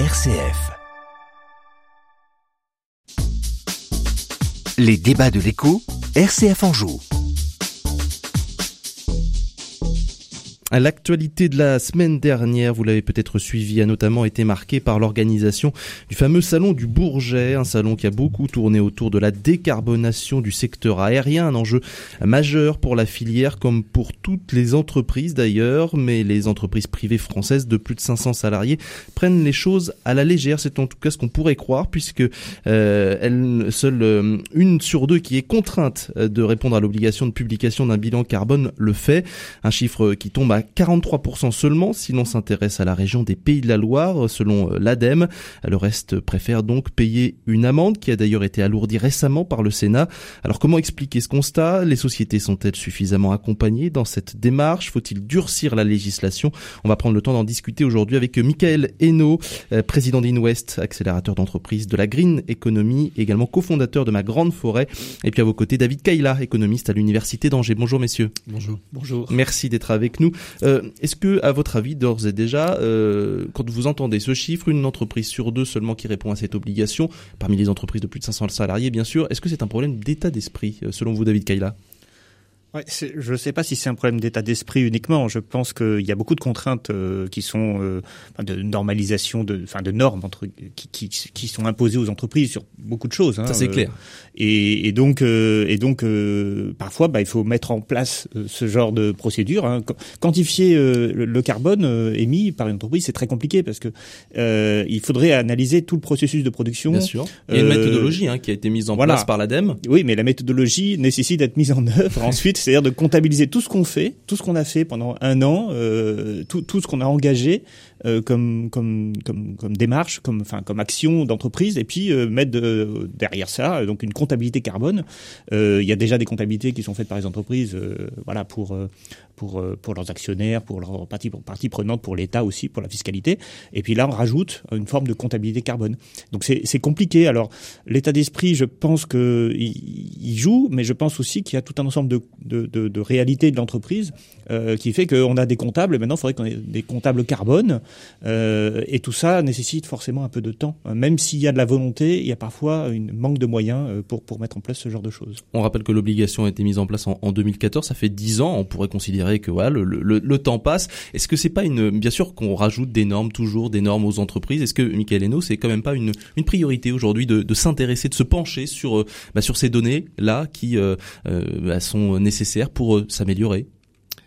RCF. Les débats de l'écho, RCF en L'actualité de la semaine dernière, vous l'avez peut-être suivi, a notamment été marquée par l'organisation du fameux salon du Bourget, un salon qui a beaucoup tourné autour de la décarbonation du secteur aérien, un enjeu majeur pour la filière comme pour toutes les entreprises d'ailleurs, mais les entreprises privées françaises de plus de 500 salariés prennent les choses à la légère, c'est en tout cas ce qu'on pourrait croire puisque euh, elle, seule euh, une sur deux qui est contrainte de répondre à l'obligation de publication d'un bilan carbone le fait, un chiffre qui tombe à 43% seulement si l'on s'intéresse à la région des Pays de la Loire, selon euh, l'ADEME. Le reste préfère donc payer une amende qui a d'ailleurs été alourdie récemment par le Sénat. Alors comment expliquer ce constat? Les sociétés sont-elles suffisamment accompagnées dans cette démarche? Faut-il durcir la législation? On va prendre le temps d'en discuter aujourd'hui avec Michael Hainaut, euh, président d'Inwest, accélérateur d'entreprise de la Green Economy, également cofondateur de Ma Grande Forêt. Et puis à vos côtés, David Kaila, économiste à l'Université d'Angers. Bonjour messieurs. Bonjour. Bonjour. Merci d'être avec nous. Euh, est-ce que, à votre avis, d'ores et déjà, euh, quand vous entendez ce chiffre, une entreprise sur deux seulement qui répond à cette obligation, parmi les entreprises de plus de 500 salariés, bien sûr, est-ce que c'est un problème d'état d'esprit, euh, selon vous, David Kaila? Ouais, je ne sais pas si c'est un problème d'état d'esprit uniquement. Je pense qu'il y a beaucoup de contraintes euh, qui sont euh, de normalisation, de, enfin de normes entre, qui, qui, qui, sont imposées aux entreprises sur beaucoup de choses. Hein, Ça c'est clair. Euh, et, et, donc, euh, et donc parfois, bah, il faut mettre en place ce genre de procédure. Hein. Quantifier le carbone émis par une entreprise, c'est très compliqué parce que il faudrait analyser tout le processus de production. Bien sûr. Il y a une méthodologie hein, qui a été mise en place par l'ADEME. Oui, mais la méthodologie nécessite d'être mise en œuvre ensuite c'est-à-dire de comptabiliser tout ce qu'on fait, tout ce qu'on a fait pendant un an, euh, tout, tout ce qu'on a engagé euh, comme, comme, comme, comme démarche, comme, enfin, comme action d'entreprise, et puis euh, mettre derrière ça donc une comptabilité carbone. Euh, il y a déjà des comptabilités qui sont faites par les entreprises, voilà, pour pour pour leurs actionnaires, pour leurs parties parties prenantes, pour l'État aussi, pour la fiscalité. Et puis là, on rajoute une forme de comptabilité carbone. Donc c'est compliqué. Alors l'état d'esprit, je pense que il, joue, mais je pense aussi qu'il y a tout un ensemble de, de, de, de réalités de l'entreprise euh, qui fait qu'on a des comptables. Maintenant, il faudrait qu'on ait des comptables carbone. Euh, et tout ça nécessite forcément un peu de temps. Même s'il y a de la volonté, il y a parfois un manque de moyens euh, pour, pour mettre en place ce genre de choses. On rappelle que l'obligation a été mise en place en, en 2014. Ça fait 10 ans. On pourrait considérer que voilà, le, le, le temps passe. Est-ce que c'est pas une... Bien sûr qu'on rajoute des normes, toujours des normes aux entreprises. Est-ce que, Michael Hainaut, c'est quand même pas une, une priorité aujourd'hui de, de s'intéresser, de se pencher sur, euh, bah, sur ces données-là qui bah, sont nécessaires pour s'améliorer?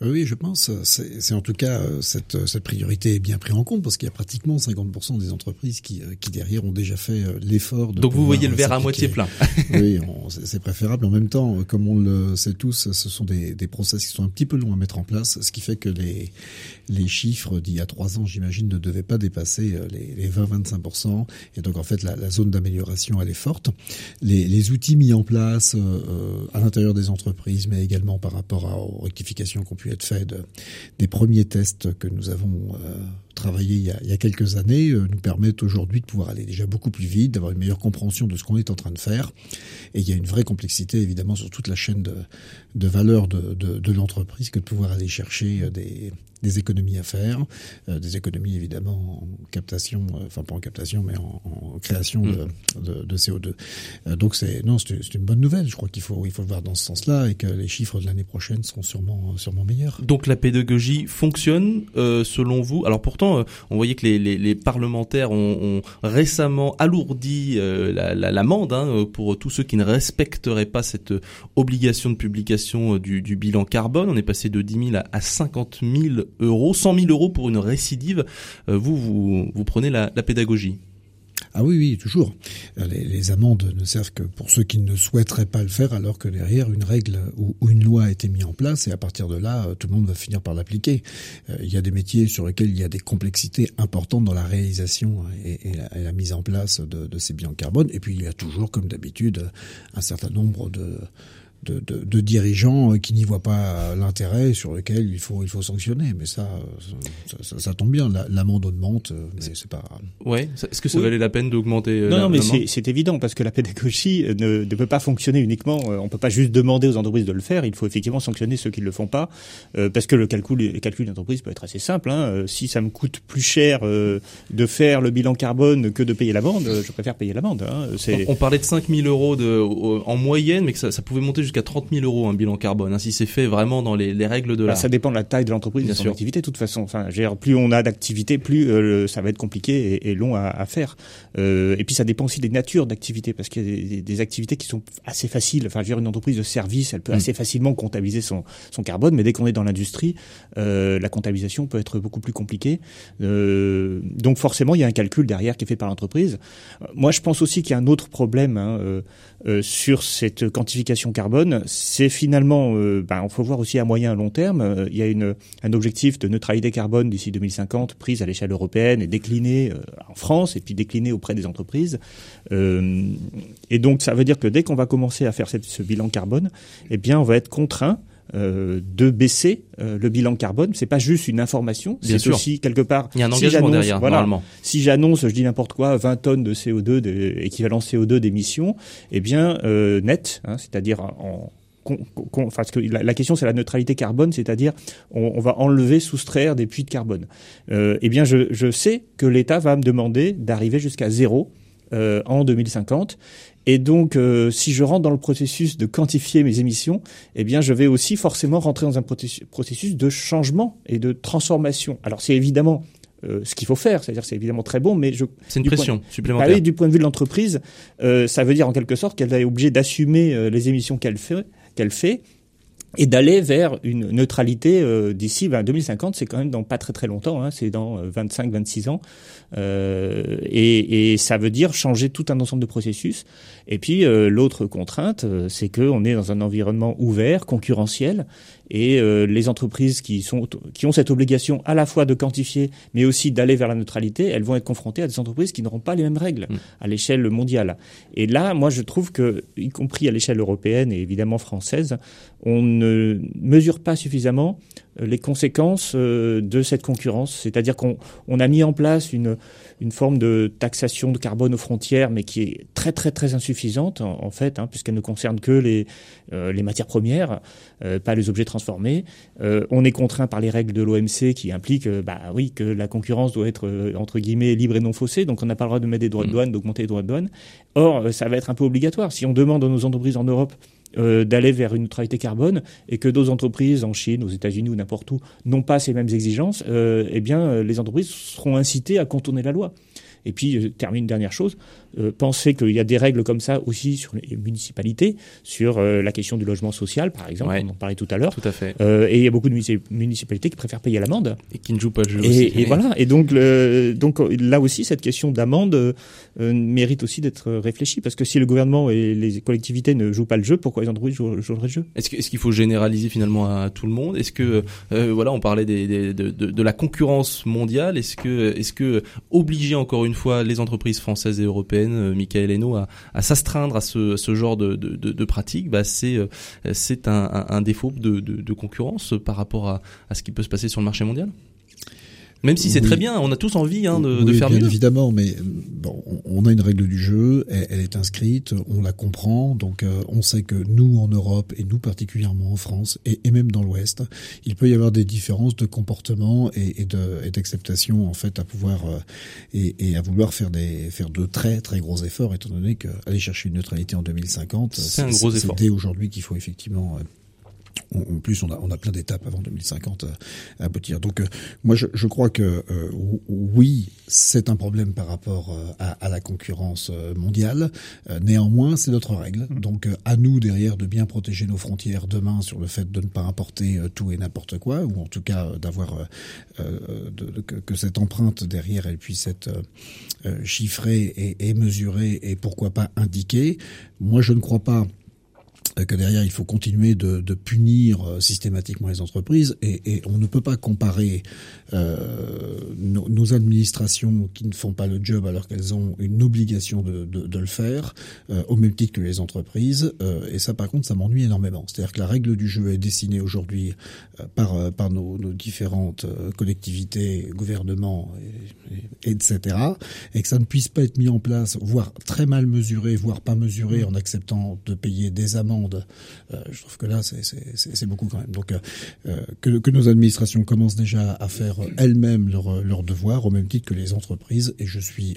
Oui, je pense. C'est en tout cas euh, cette, cette priorité est bien prise en compte parce qu'il y a pratiquement 50% des entreprises qui, euh, qui derrière ont déjà fait euh, l'effort. Donc vous voyez le verre à moitié plein. oui, c'est préférable. En même temps, comme on le sait tous, ce sont des, des process qui sont un petit peu longs à mettre en place, ce qui fait que les, les chiffres d'il y a trois ans, j'imagine, ne devaient pas dépasser les, les 20-25%. Et donc en fait, la, la zone d'amélioration elle est forte. Les, les, outils mis en place euh, à l'intérieur des entreprises, mais également par rapport à, aux rectifications qu'on être fait de, des premiers tests que nous avons euh, travaillés il y, a, quelques années euh, nous permettent aujourd'hui de pouvoir aller déjà beaucoup plus vite, d'avoir une meilleure compréhension de ce qu'on est en train de faire. Et il y a une vraie complexité évidemment sur toute la chaîne de, valeur de, de, de l'entreprise que de pouvoir aller chercher euh, des, des économies à faire, euh, des économies évidemment en captation, euh, enfin pas en captation, mais en, en création de, mm. de, de, CO2. Euh, donc c'est non, c'est une bonne nouvelle. Je crois qu'il faut il faut le voir dans ce sens-là et que les chiffres de l'année prochaine seront sûrement sûrement meilleurs. Donc la pédagogie fonctionne euh, selon vous? Alors pourtant, on voyait que les, les, les parlementaires ont, ont, récemment alourdi l'amende la, la, hein, pour tous ceux qui ne respecteraient pas cette obligation de publication du, du bilan carbone. On est passé de 10 000 à, à 50 000 euros, 100 000 euros pour une récidive. Euh, vous, vous, prenez la, pédagogie. Ah oui, oui, toujours. Euh, les, amendes ne servent que pour ceux qui ne souhaiteraient pas le faire, alors que derrière, une règle ou, une loi a été mise en place, et à partir de là, euh, tout le monde va finir par l'appliquer. Il y a des métiers sur lesquels il y a des complexités importantes dans la réalisation et, et, la, mise en place de, de ces bilans carbone, et puis il y a toujours, comme d'habitude, un certain nombre de de, de, de, dirigeants qui n'y voient pas l'intérêt sur lequel il faut il faut sanctionner. Mais ça, ça, ça, ça tombe bien. L'amende augmente, mais c'est pas. Ouais. Est-ce que ça valait la peine d'augmenter Non, non, mais c'est évident parce que la pédagogie ne, ne, peut pas fonctionner uniquement. On peut pas juste demander aux entreprises de le faire. Il faut effectivement sanctionner ceux qui le font pas, euh, parce que le calcul, le calcul d'entreprise peut être assez simple. Hein. Si ça me coûte plus cher euh, de faire le bilan carbone que de payer l'amende, je préfère payer l'amende. Hein. On, parlait de 5 000 euros de, en moyenne, mais que ça, ça pouvait monter jusqu'à 30 000 euros un bilan carbone, hein, si c'est fait vraiment dans les, les règles de bah, la. Ça dépend de la taille de l'entreprise et de son activité, de toute façon. Enfin, plus on a d'activité, plus euh, ça va être compliqué et, et long à, à faire. Euh, et puis ça dépend aussi des natures d'activités, parce qu'il y a des, des, activités qui sont assez faciles. Enfin, je veux dire, une entreprise de service, elle peut mm. assez facilement comptabiliser son, son carbone, mais dès qu'on est dans l'industrie, euh, la comptabilisation peut être beaucoup plus compliquée. Donc forcément, il y a un calcul derrière qui est fait par l'entreprise. Moi, je pense aussi qu'il y a un autre problème. Hein, sur cette quantification carbone, c'est finalement, euh, ben, faut voir aussi à moyen et long terme. Euh, il y a un objectif de neutralité carbone d'ici 2050 prise à l'échelle européenne et décliné en France et puis décliné auprès des entreprises. et donc, ça veut dire que dès qu'on va commencer à faire ce bilan carbone, eh bien, on va être contraint euh, de baisser euh, le bilan carbone. C'est pas juste une information, c'est aussi quelque part. Il y a un engagement derrière, normalement. Si j'annonce, je dis n'importe quoi, 20 tonnes de CO2, de, équivalent CO2 d'émissions, eh bien euh, net, hein, c'est-à-dire en parce que la, question c'est la neutralité carbone, c'est-à-dire on, on, va enlever, soustraire des puits de carbone. Eh bien, je, je sais que l'État va me demander d'arriver jusqu'à zéro euh, en 2050 et donc, euh, si je rentre dans le processus de quantifier mes émissions, eh bien, je vais aussi forcément rentrer dans un processus de changement et de transformation. Alors, c'est évidemment euh, ce qu'il faut faire, c'est-à-dire c'est évidemment très bon, mais je c'est une pression supplémentaire. Bah du point de vue de l'entreprise, euh, ça veut dire en quelque sorte qu'elle est obligée d'assumer les émissions qu'elle fait, qu'elle fait, et d'aller vers une neutralité euh, d'ici ben, 2050, c'est quand même dans pas très très longtemps, hein, c'est dans 25-26 ans, euh, et, et, ça veut dire changer tout un ensemble de processus. Et puis euh, l'autre contrainte, euh, c'est qu'on est dans un environnement ouvert, concurrentiel, et euh, les entreprises qui sont qui ont cette obligation à la fois de quantifier, mais aussi d'aller vers la neutralité, elles vont être confrontées à des entreprises qui n'auront pas les mêmes règles mm. à l'échelle mondiale. Et là, moi, je trouve que, y compris à l'échelle européenne et évidemment française, on ne mesure pas suffisamment les conséquences de cette concurrence. C'est-à-dire qu'on on a mis en place une une forme de taxation de carbone aux frontières, mais qui est très très très insuffisante en, fait, hein, puisqu'elle ne concerne que les, euh, les matières premières, euh, pas les objets transformés. Euh, on est contraint par les règles de l'OMC qui impliquent, bah oui, que la concurrence doit être entre guillemets libre et non faussée, donc on n'a pas le droit de mettre des droits de mmh. douane, d'augmenter les droits de douane. Or, ça va être un peu obligatoire. Si on demande à nos entreprises en Europe euh, d'aller vers une neutralité carbone et que d'autres entreprises en Chine, aux États-Unis ou n'importe où n'ont pas ces mêmes exigences, euh, eh bien, euh, les entreprises seront incitées à contourner la loi. Et puis, je termine une dernière chose, euh, penser qu'il y a des règles comme ça aussi sur les municipalités, sur euh, la question du logement social, par exemple, on en parlait tout à l'heure. Tout à fait. Euh, et il y a beaucoup de municipalités qui préfèrent payer l'amende. Et qui ne jouent pas le jeu et, aussi. Et voilà. Et donc, le, donc là aussi, cette question d'amende euh, mérite aussi d'être réfléchie, parce que si le gouvernement et les collectivités ne jouent pas le jeu, pourquoi les entreprises joueraient le jeu? Est-ce qu'il est qu'il faut généraliser finalement à tout le monde? Est-ce que, voilà, on parlait des, des, de, de, de, la concurrence mondiale. Est-ce que, est-ce que obliger encore une fois les entreprises françaises et européennes, Michael à, s'astreindre à ce, genre de, de, pratiques, bah c'est euh, c'est un, défaut de, concurrence par rapport à ce qui peut se passer sur le marché mondial. Même si c'est très bien, on a tous envie hein, de, de, faire bien mieux. évidemment, mais bon, on a une règle du jeu, elle, est inscrite, on la comprend, donc euh, on sait que nous en Europe et nous particulièrement en France et, et même dans l'Ouest, il peut y avoir des différences de comportement et, et d'acceptation en fait à pouvoir euh, et, et, à vouloir faire des faire de très très gros efforts, étant donné qu'aller chercher une neutralité en 2050, c'est un gros effort. dès aujourd'hui qu'il faut effectivement euh, en plus, on a, on a plein d'étapes avant 2050 à, aboutir. Donc, euh, moi, je, je, crois que euh, oui, c'est un problème par rapport euh, à, à, la concurrence mondiale. néanmoins, c'est notre règle. Mmh. Donc, à nous derrière de bien protéger nos frontières demain sur le fait de ne pas importer tout et n'importe quoi, ou en tout cas d'avoir de, que, que, cette empreinte derrière elle puisse être chiffrée et, et mesurée et pourquoi pas indiquée. Moi, je ne crois pas euh, que derrière il faut continuer de, de punir euh, systématiquement les entreprises. Et, et, on ne peut pas comparer euh, nos, nos, administrations qui ne font pas le job alors qu'elles ont une obligation de, de, de le faire euh, au même titre que les entreprises. Euh, et ça par contre ça m'ennuie énormément. C'est-à-dire que la règle du jeu est dessinée aujourd'hui par par nos, nos, différentes collectivités gouvernements et, et, etc et que ça ne puisse pas être mis en place voire très mal mesuré voire pas mesuré en acceptant de payer des amendes euh, je trouve que là, c'est beaucoup quand même. Donc, euh, euh, que, que, nos administrations commencent déjà à faire elles-mêmes leurs leur devoirs, au même titre que les entreprises, et je suis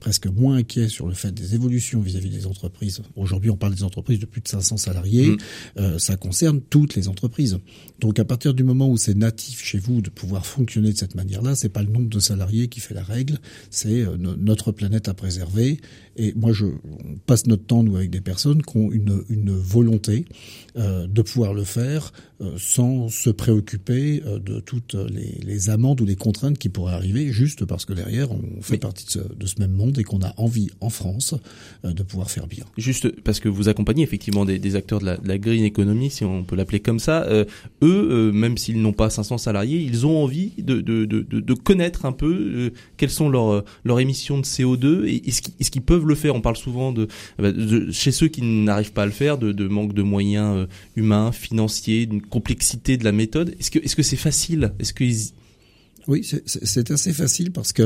presque moins inquiet sur le fait des évolutions vis-à-vis des entreprises. Aujourd'hui, on parle des entreprises de plus de 500 salariés. Mmh. ça concerne toutes les entreprises. Donc, à partir du moment où c'est natif chez vous de pouvoir fonctionner de cette manière-là, c'est pas le nombre de salariés qui fait la règle, c'est notre planète à préserver. Et moi, je on passe notre temps nous avec des personnes qui ont une, une volonté euh, de pouvoir le faire euh, sans se préoccuper euh, de toutes les, les, amendes ou les contraintes qui pourraient arriver, juste parce que derrière on fait partie de ce, de ce, même monde et qu'on a envie en France de pouvoir faire bien. Juste parce que vous accompagnez effectivement des, des acteurs de la, de la, green economy, si on peut l'appeler comme ça, eux, même s'ils n'ont pas 500 salariés, ils ont envie de, de, connaître un peu quelles sont leurs, leurs émissions de CO2 et est-ce qu'ils peuvent le faire. On parle souvent de, de chez ceux qui n'arrivent pas à le faire, de, de manque de moyens euh, humains, financiers, d'une complexité de la méthode. Est-ce que est-ce que c'est facile? Est-ce que oui, c'est assez facile parce que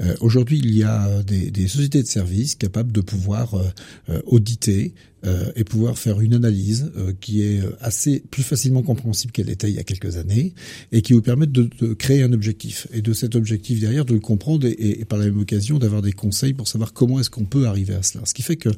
euh, aujourd'hui il y a des, sociétés de services capables de pouvoir euh, auditer euh, et pouvoir faire une analyse euh, qui est assez plus facilement compréhensible qu'elle était il y a quelques années et qui vous permettre de, de, créer un objectif et de cet objectif derrière de le comprendre et, et, par la même occasion d'avoir des conseils pour savoir comment est-ce qu'on peut arriver à cela. Ce qui fait que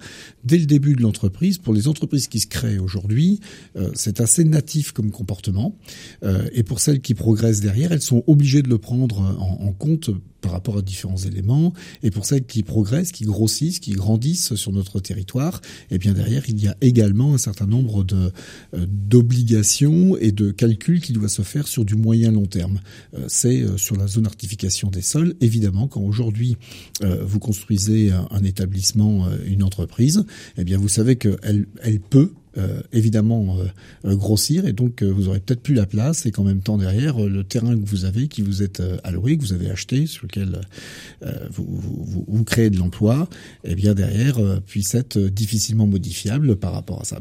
dès le début de l'entreprise, pour les entreprises qui se créent aujourd'hui, euh, c'est assez natif comme comportement euh, et pour celles qui progressent derrière, elles sont obligées de le prendre en, en compte par rapport à différents éléments. Et pour celles qui progressent, qui grossissent, qui grandissent sur notre territoire, et eh bien derrière, il y a également un certain nombre de euh, d'obligations et de calculs qui doivent se faire sur du moyen long terme. Euh, c'est euh, sur la zone artification des sols. Évidemment, quand aujourd'hui vous construisez un, un établissement, une entreprise, eh bien vous savez qu'elle elle peut euh, évidemment euh, euh, grossir et donc vous aurez peut-être plus la place et qu'en même temps derrière le terrain que vous avez, qui vous êtes alloué, que vous avez acheté, sur lequel vous, vous, créez de l'emploi, eh bien derrière puisse être difficilement modifiable par rapport à ça.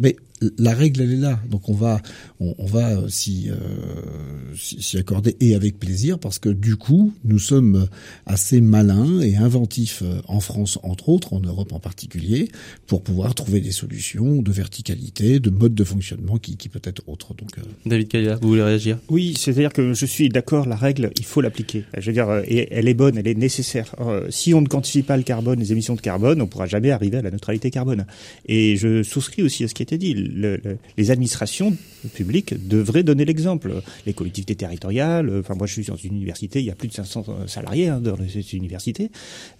La règle elle est là, donc on va on, on va euh, s'y euh, accorder et avec plaisir parce que du coup nous sommes assez malins et inventifs euh, en France entre autres, en Europe en particulier, pour pouvoir trouver des solutions de verticalité, de mode de fonctionnement qui, qui peut être autre. Donc euh... David Kaya, vous voulez réagir? Oui, c'est-à-dire que je suis d'accord, la règle il faut l'appliquer. Je veux dire, elle est bonne, elle est nécessaire. si on ne quantifie pas le carbone, les émissions de carbone, on pourra jamais arriver à la neutralité carbone. Et je souscris aussi à ce qui a été dit le, le, les administrations publiques devraient donner l'exemple. Les collectivités territoriales, euh, enfin moi je suis dans une université, il y a plus de 500 salariés hein, dans cette université.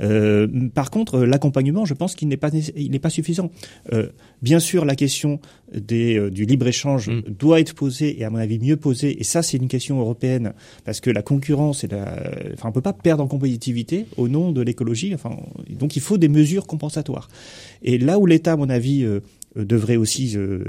Euh, par contre, l'accompagnement, je pense qu'il n'est pas il n'est pas suffisant. Euh, bien sûr, la question des, euh, du libre échange mm. doit être posée et à mon avis mieux posée. Et ça, c'est une question européenne parce que la concurrence, est la, enfin on peut pas perdre en compétitivité au nom de l'écologie. Enfin, donc il faut des mesures compensatoires. Et là où l'État, à mon avis euh, euh, devrait aussi, euh,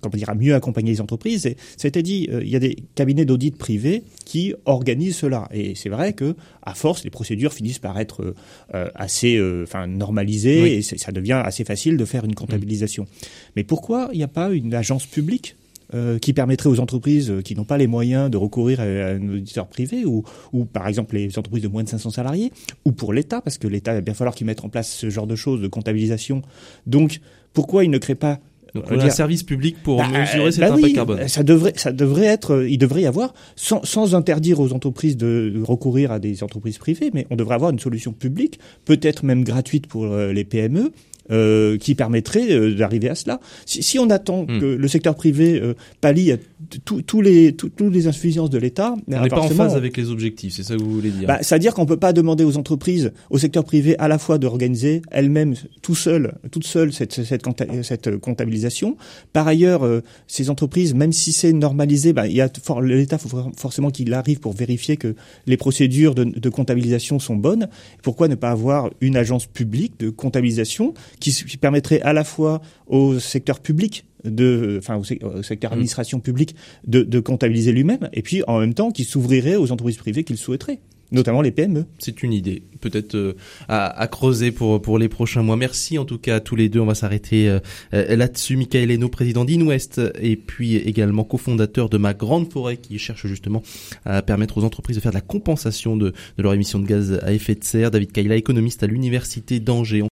comment dire, mieux accompagner les entreprises. C'était dit, euh, il y a des cabinets d'audit privés qui organisent cela. Et c'est vrai que, à force, les procédures finissent par être euh, assez, enfin, normalisées oui. et ça devient assez facile de faire une comptabilisation. Mmh. Mais pourquoi il n'y a pas une agence publique euh, qui permettrait aux entreprises qui n'ont pas les moyens de recourir à, à un auditeur privé ou, ou par exemple les entreprises de moins de 500 salariés ou pour l'État parce que l'État va bien falloir qu'il mette en place ce genre de choses de comptabilisation. Donc pourquoi il ne crée pas donc on a un service public pour bah, mesurer cet bah impact oui, carbone. Ça devrait, ça devrait être, il devrait y avoir, sans, sans interdire aux entreprises de, recourir à des entreprises privées, mais on devrait avoir une solution publique, peut-être même gratuite pour euh, les PME, euh, qui permettrait euh, d'arriver à cela. Si, si on attend mmh. que le secteur privé euh, pallie tous les toutes les insuffisances de l'État, on n'est pas en phase avec les objectifs, c'est ça que vous voulez dire bah, C'est-à-dire qu'on peut pas demander aux entreprises, au secteur privé, à la fois d'organiser elles-mêmes tout seul, toute seule cette, cette, cette comptabilisation. Par ailleurs, euh, ces entreprises, même si c'est normalisé, bah, il y a for, l'État faut forcément qu'il arrive pour vérifier que les procédures de, de comptabilisation sont bonnes. Pourquoi ne pas avoir une agence publique de comptabilisation qui, qui permettrait à la fois au secteur public de, enfin au, secteur Mm. administration publique de, de comptabiliser lui-même, et puis en même temps qui s'ouvrirait aux entreprises privées qu'il souhaiterait, notamment les PME. C'est une idée, peut-être euh, à, à creuser pour pour les prochains mois. Merci en tout cas à tous les deux. On va s'arrêter euh, euh, là-dessus. Michael Eno, président d'Inwest, et puis également cofondateur de Ma Grande Forêt, qui cherche justement à permettre aux entreprises de faire de la compensation de, de leur émission de gaz à effet de serre. David Kaila, économiste à l'université d'Angers.